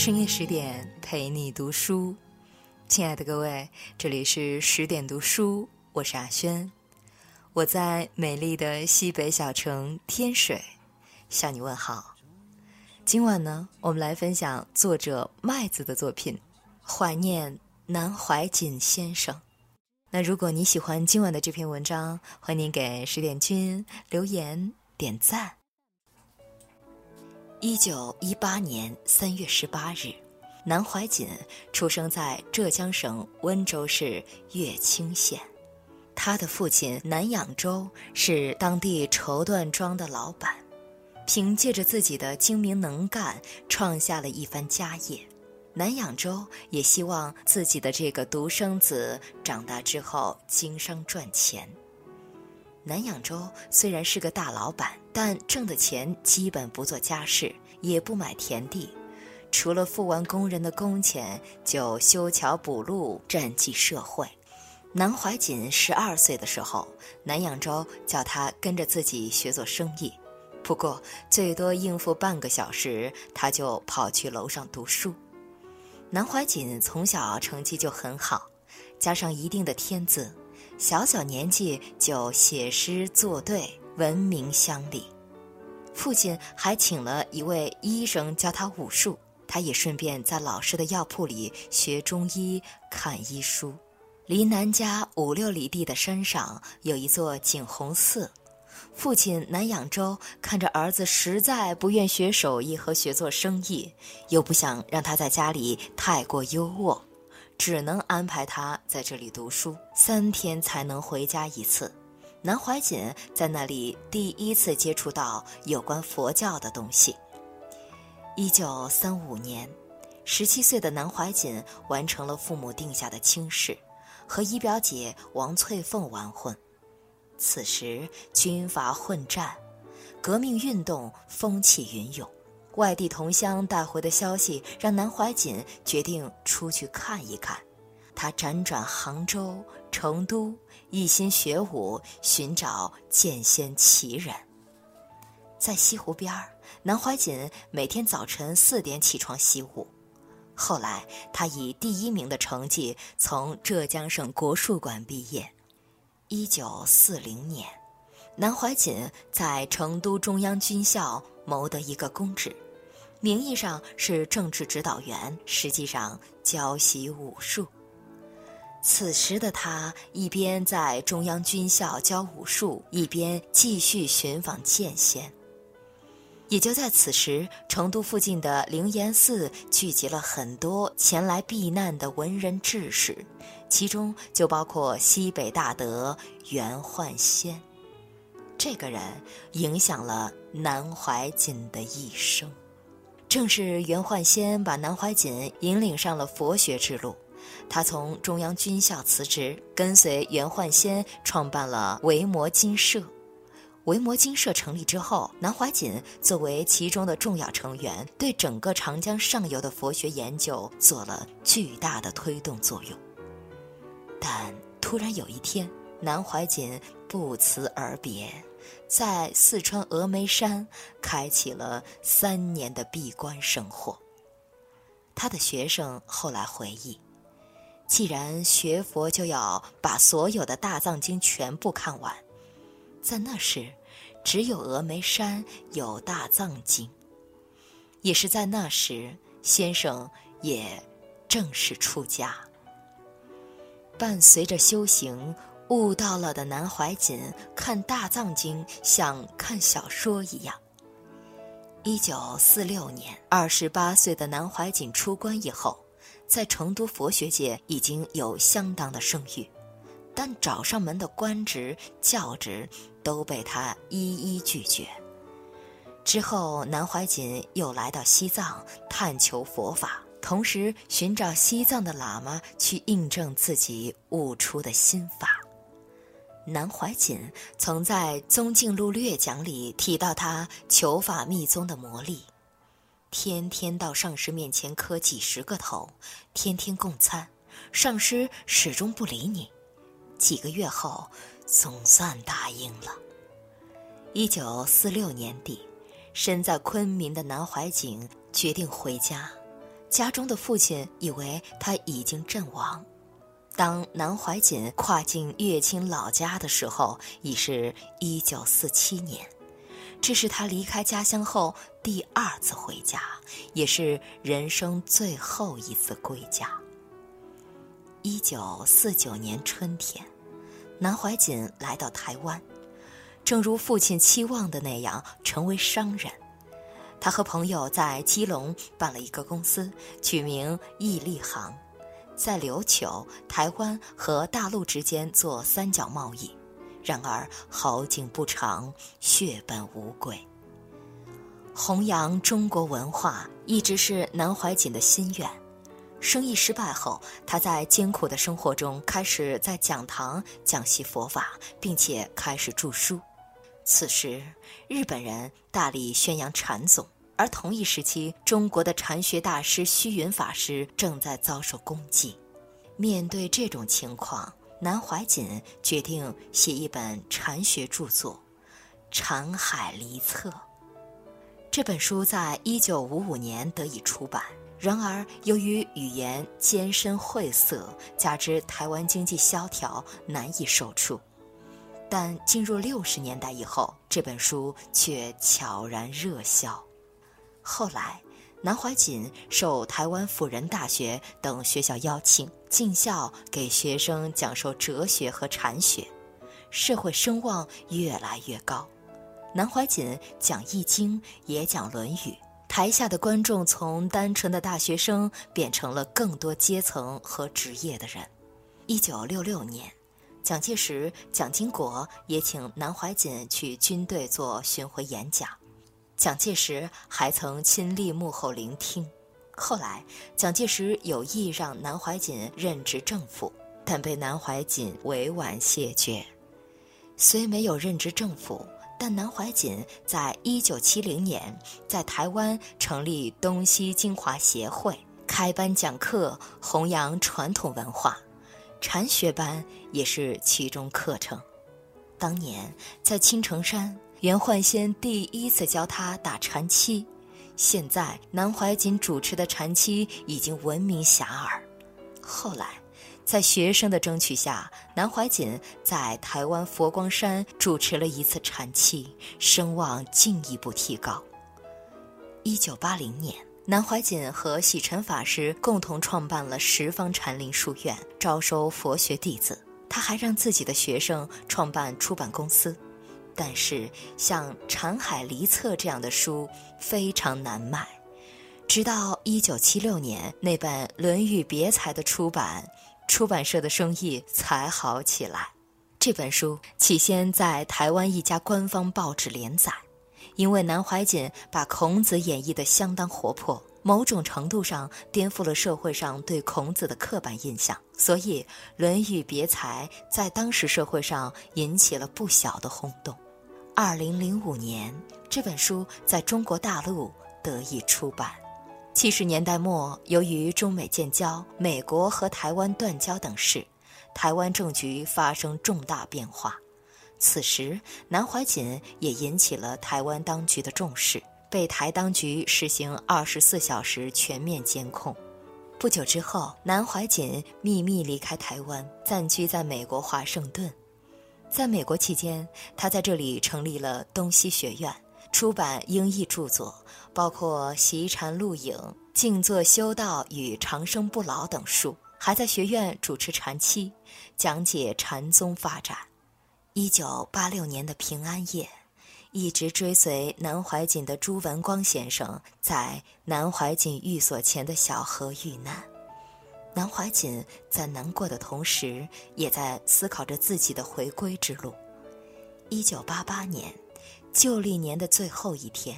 深夜十点陪你读书，亲爱的各位，这里是十点读书，我是阿轩，我在美丽的西北小城天水向你问好。今晚呢，我们来分享作者麦子的作品《怀念南怀瑾先生》。那如果你喜欢今晚的这篇文章，欢迎您给十点君留言点赞。一九一八年三月十八日，南怀瑾出生在浙江省温州市乐清县。他的父亲南养洲是当地绸缎庄的老板，凭借着自己的精明能干，创下了一番家业。南养洲也希望自己的这个独生子长大之后经商赚钱。南养洲虽然是个大老板，但挣的钱基本不做家事，也不买田地，除了付完工人的工钱，就修桥补路，赈济社会。南怀瑾十二岁的时候，南养洲叫他跟着自己学做生意，不过最多应付半个小时，他就跑去楼上读书。南怀瑾从小成绩就很好，加上一定的天资。小小年纪就写诗作对，闻名乡里。父亲还请了一位医生教他武术，他也顺便在老师的药铺里学中医、看医书。离南家五六里地的山上有一座景洪寺，父亲南养洲看着儿子实在不愿学手艺和学做生意，又不想让他在家里太过优渥。只能安排他在这里读书，三天才能回家一次。南怀瑾在那里第一次接触到有关佛教的东西。一九三五年，十七岁的南怀瑾完成了父母定下的亲事，和姨表姐王翠凤完婚。此时军阀混战，革命运动风起云涌。外地同乡带回的消息让南怀瑾决定出去看一看。他辗转杭州、成都，一心学武，寻找剑仙奇人。在西湖边儿，南怀瑾每天早晨四点起床习武。后来，他以第一名的成绩从浙江省国术馆毕业。一九四零年，南怀瑾在成都中央军校。谋得一个公职，名义上是政治指导员，实际上教习武术。此时的他一边在中央军校教武术，一边继续寻访剑仙。也就在此时，成都附近的灵岩寺聚集了很多前来避难的文人志士，其中就包括西北大德袁焕先。这个人影响了南怀瑾的一生，正是袁焕先把南怀瑾引领上了佛学之路。他从中央军校辞职，跟随袁焕先创办了维摩经社。维摩经社成立之后，南怀瑾作为其中的重要成员，对整个长江上游的佛学研究做了巨大的推动作用。但突然有一天，南怀瑾不辞而别。在四川峨眉山开启了三年的闭关生活。他的学生后来回忆，既然学佛就要把所有的大藏经全部看完，在那时，只有峨眉山有大藏经。也是在那时，先生也正式出家。伴随着修行。悟到了的南怀瑾看大藏经像看小说一样。一九四六年，二十八岁的南怀瑾出关以后，在成都佛学界已经有相当的声誉，但找上门的官职、教职都被他一一拒绝。之后，南怀瑾又来到西藏探求佛法，同时寻找西藏的喇嘛去印证自己悟出的心法。南怀瑾曾在《宗镜录略讲》里提到他求法密宗的魔力：天天到上师面前磕几十个头，天天供餐，上师始终不理你。几个月后，总算答应了。一九四六年底，身在昆明的南怀瑾决定回家，家中的父亲以为他已经阵亡。当南怀瑾跨进乐清老家的时候，已是一九四七年，这是他离开家乡后第二次回家，也是人生最后一次归家。一九四九年春天，南怀瑾来到台湾，正如父亲期望的那样，成为商人。他和朋友在基隆办了一个公司，取名义利行。在琉球、台湾和大陆之间做三角贸易，然而好景不长，血本无归。弘扬中国文化一直是南怀瑾的心愿。生意失败后，他在艰苦的生活中开始在讲堂讲习佛法，并且开始著书。此时，日本人大力宣扬禅宗。而同一时期，中国的禅学大师虚云法师正在遭受攻击。面对这种情况，南怀瑾决定写一本禅学著作《禅海离册》。这本书在一九五五年得以出版。然而，由于语言艰深晦涩，加之台湾经济萧条，难以售出。但进入六十年代以后，这本书却悄然热销。后来，南怀瑾受台湾辅仁大学等学校邀请，进校给学生讲授哲学和禅学，社会声望越来越高。南怀瑾讲《易经》，也讲《论语》，台下的观众从单纯的大学生变成了更多阶层和职业的人。一九六六年，蒋介石、蒋经国也请南怀瑾去军队做巡回演讲。蒋介石还曾亲历幕后聆听。后来，蒋介石有意让南怀瑾任职政府，但被南怀瑾委婉谢绝。虽没有任职政府，但南怀瑾在一九七零年在台湾成立东西精华协会，开班讲课，弘扬传统文化，禅学班也是其中课程。当年在青城山。袁焕先第一次教他打禅七，现在南怀瑾主持的禅七已经闻名遐迩。后来，在学生的争取下，南怀瑾在台湾佛光山主持了一次禅七，声望进一步提高。一九八零年，南怀瑾和喜禅法师共同创办了十方禅林书院，招收佛学弟子。他还让自己的学生创办出版公司。但是，像《禅海离册》这样的书非常难卖。直到一九七六年那本《论语别裁》的出版，出版社的生意才好起来。这本书起先在台湾一家官方报纸连载，因为南怀瑾把孔子演绎得相当活泼，某种程度上颠覆了社会上对孔子的刻板印象，所以《论语别裁》在当时社会上引起了不小的轰动。二零零五年，这本书在中国大陆得以出版。七十年代末，由于中美建交、美国和台湾断交等事，台湾政局发生重大变化。此时，南怀瑾也引起了台湾当局的重视，被台当局实行二十四小时全面监控。不久之后，南怀瑾秘密离开台湾，暂居在美国华盛顿。在美国期间，他在这里成立了东西学院，出版英译著作，包括《习禅录影》《静坐修道与长生不老》等书，还在学院主持禅期，讲解禅宗发展。一九八六年的平安夜，一直追随南怀瑾的朱文光先生在南怀瑾寓所前的小河遇难。南怀瑾在难过的同时，也在思考着自己的回归之路。一九八八年，旧历年的最后一天，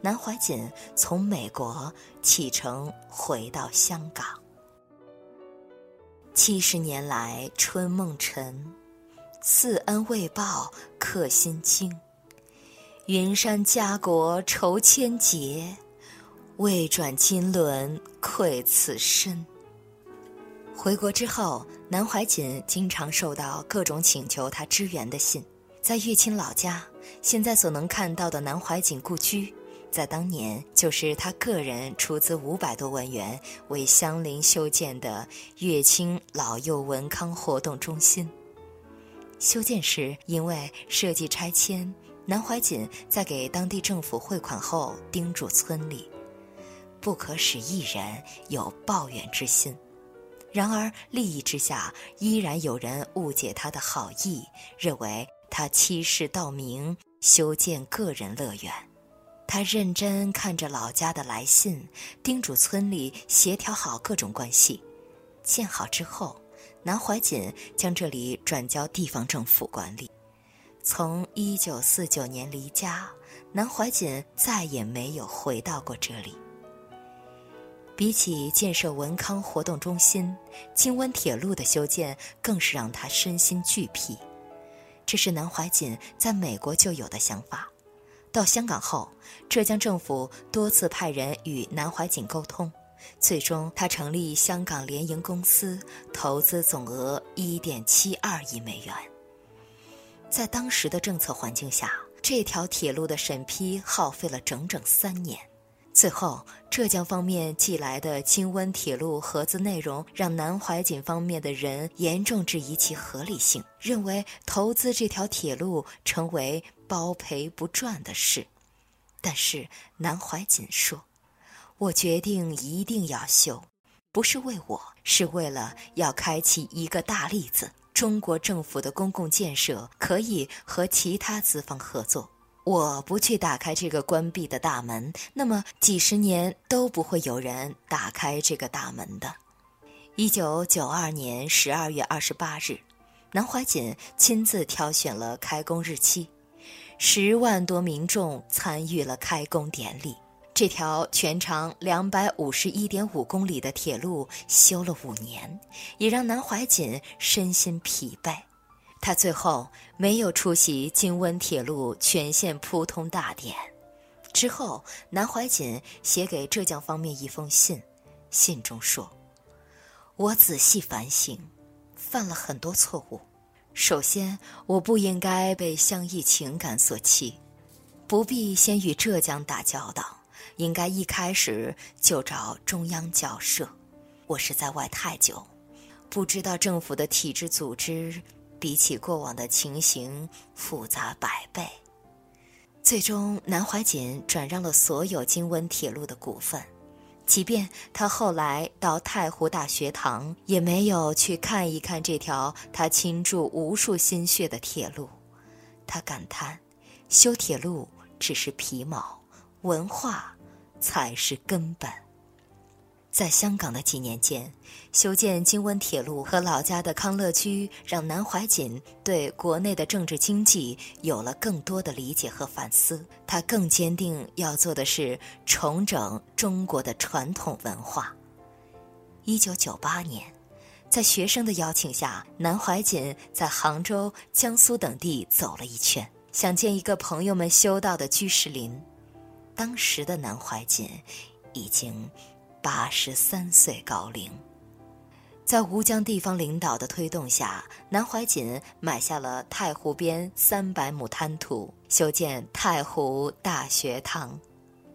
南怀瑾从美国启程回到香港。七十年来春梦沉，四恩未报刻心惊。云山家国愁千结，未转金轮愧此身。回国之后，南怀瑾经常受到各种请求他支援的信。在乐清老家，现在所能看到的南怀瑾故居，在当年就是他个人出资五百多万元为乡邻修建的乐清老幼文康活动中心。修建时因为设计拆迁，南怀瑾在给当地政府汇款后，叮嘱村里不可使一人有抱怨之心。然而利益之下，依然有人误解他的好意，认为他欺世盗名，修建个人乐园。他认真看着老家的来信，叮嘱村里协调好各种关系。建好之后，南怀瑾将这里转交地方政府管理。从一九四九年离家，南怀瑾再也没有回到过这里。比起建设文康活动中心，京温铁路的修建更是让他身心俱疲。这是南怀瑾在美国就有的想法。到香港后，浙江政府多次派人与南怀瑾沟通，最终他成立香港联营公司，投资总额一点七二亿美元。在当时的政策环境下，这条铁路的审批耗费了整整三年。最后，浙江方面寄来的京温铁路合资内容，让南怀瑾方面的人严重质疑其合理性，认为投资这条铁路成为包赔不赚的事。但是南怀瑾说：“我决定一定要修，不是为我，是为了要开启一个大例子。中国政府的公共建设可以和其他资方合作。”我不去打开这个关闭的大门，那么几十年都不会有人打开这个大门的。一九九二年十二月二十八日，南怀瑾亲自挑选了开工日期，十万多民众参与了开工典礼。这条全长两百五十一点五公里的铁路修了五年，也让南怀瑾身心疲惫。他最后没有出席京温铁路全线铺通大典。之后，南怀瑾写给浙江方面一封信，信中说：“我仔细反省，犯了很多错误。首先，我不应该被乡义情感所欺，不必先与浙江打交道，应该一开始就找中央交涉。我是在外太久，不知道政府的体制组织。”比起过往的情形复杂百倍，最终南怀瑾转让了所有京温铁路的股份，即便他后来到太湖大学堂，也没有去看一看这条他倾注无数心血的铁路。他感叹：修铁路只是皮毛，文化才是根本。在香港的几年间，修建京温铁路和老家的康乐居，让南怀瑾对国内的政治经济有了更多的理解和反思。他更坚定要做的是重整中国的传统文化。一九九八年，在学生的邀请下，南怀瑾在杭州、江苏等地走了一圈，想见一个朋友们修道的居士林。当时的南怀瑾已经。八十三岁高龄，在吴江地方领导的推动下，南怀瑾买下了太湖边三百亩滩土，修建太湖大学堂。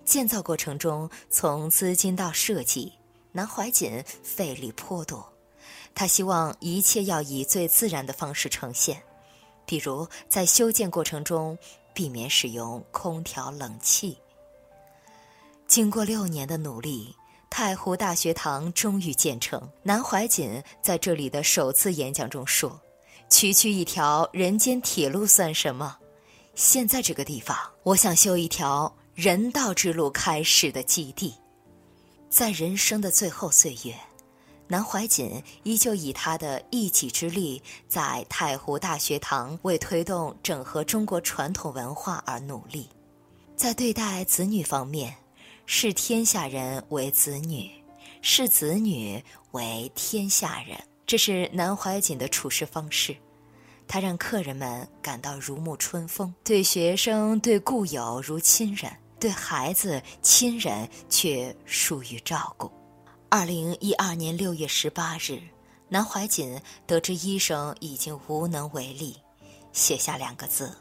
建造过程中，从资金到设计，南怀瑾费力颇多。他希望一切要以最自然的方式呈现，比如在修建过程中避免使用空调冷气。经过六年的努力。太湖大学堂终于建成。南怀瑾在这里的首次演讲中说：“区区一条人间铁路算什么？现在这个地方，我想修一条人道之路开始的基地。”在人生的最后岁月，南怀瑾依旧以他的一己之力，在太湖大学堂为推动整合中国传统文化而努力。在对待子女方面。视天下人为子女，视子女为天下人，这是南怀瑾的处事方式。他让客人们感到如沐春风，对学生、对故友如亲人，对孩子、亲人却疏于照顾。二零一二年六月十八日，南怀瑾得知医生已经无能为力，写下两个字：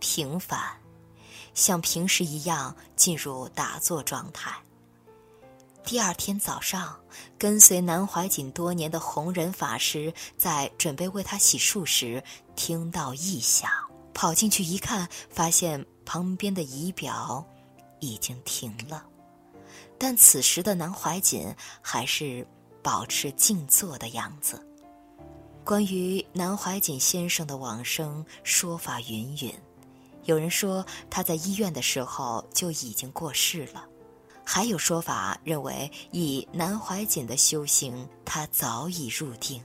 平凡。像平时一样进入打坐状态。第二天早上，跟随南怀瑾多年的弘忍法师在准备为他洗漱时，听到异响，跑进去一看，发现旁边的仪表已经停了，但此时的南怀瑾还是保持静坐的样子。关于南怀瑾先生的往生，说法云云，有人说他在医院的时候就已经过世了。还有说法认为，以南怀瑾的修行，他早已入定。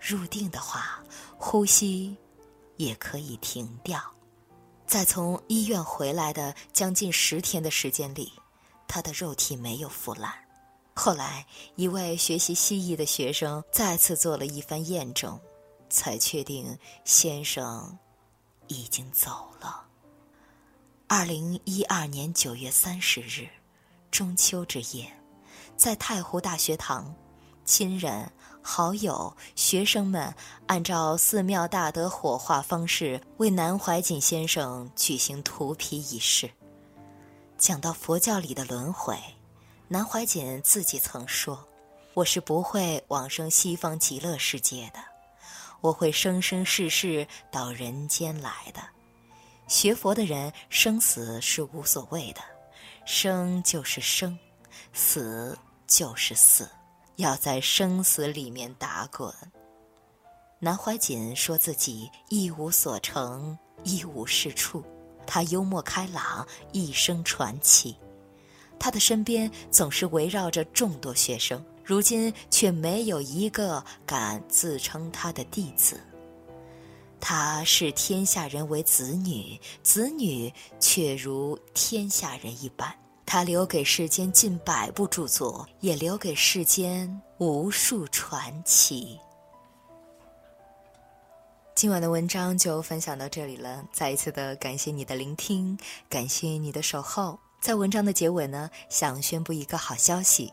入定的话，呼吸也可以停掉。在从医院回来的将近十天的时间里，他的肉体没有腐烂。后来，一位学习西医的学生再次做了一番验证，才确定先生已经走了。二零一二年九月三十日。中秋之夜，在太湖大学堂，亲人、好友、学生们按照寺庙大德火化方式，为南怀瑾先生举行涂皮仪式。讲到佛教里的轮回，南怀瑾自己曾说：“我是不会往生西方极乐世界的，我会生生世世到人间来的。学佛的人，生死是无所谓的。”生就是生，死就是死，要在生死里面打滚。南怀瑾说自己一无所成，一无是处，他幽默开朗，一生传奇。他的身边总是围绕着众多学生，如今却没有一个敢自称他的弟子。他视天下人为子女，子女却如天下人一般。他留给世间近百部著作，也留给世间无数传奇。今晚的文章就分享到这里了，再一次的感谢你的聆听，感谢你的守候。在文章的结尾呢，想宣布一个好消息。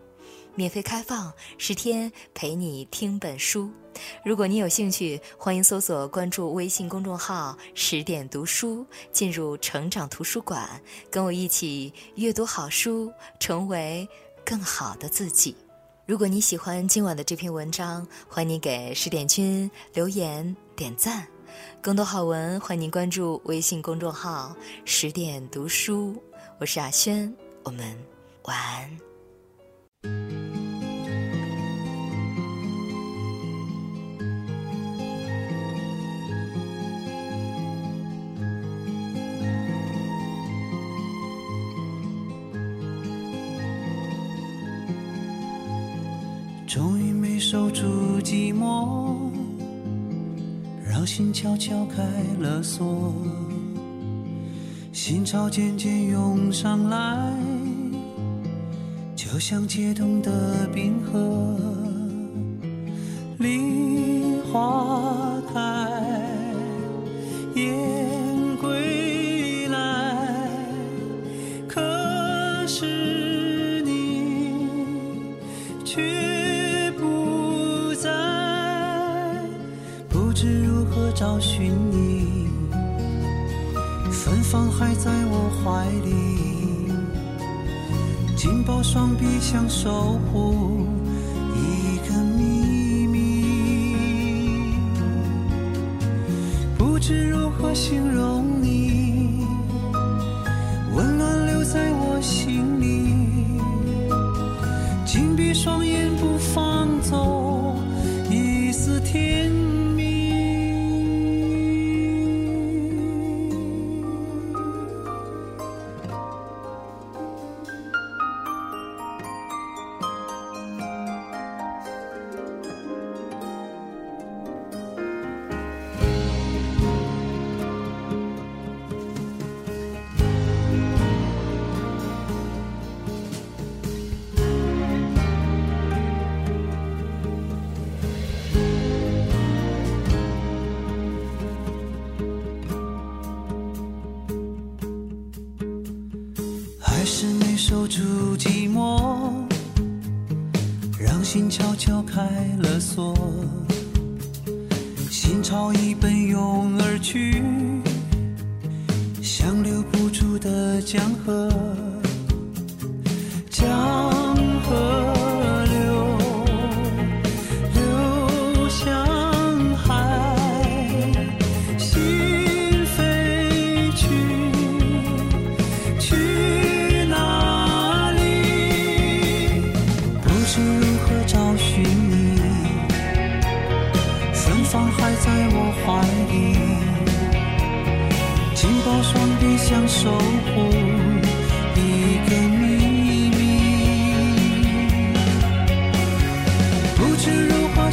免费开放十天，陪你听本书。如果你有兴趣，欢迎搜索关注微信公众号“十点读书”，进入成长图书馆，跟我一起阅读好书，成为更好的自己。如果你喜欢今晚的这篇文章，欢迎你给十点君留言点赞。更多好文，欢迎您关注微信公众号“十点读书”。我是阿轩，我们晚安。心悄悄开了锁，心潮渐渐涌上来，就像解冻的冰河，梨花找寻你，芬芳还在我怀里，紧抱双臂想守护一个秘密，不知如何形容锁，心潮已奔涌而去，像留不住的江河。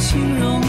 形容。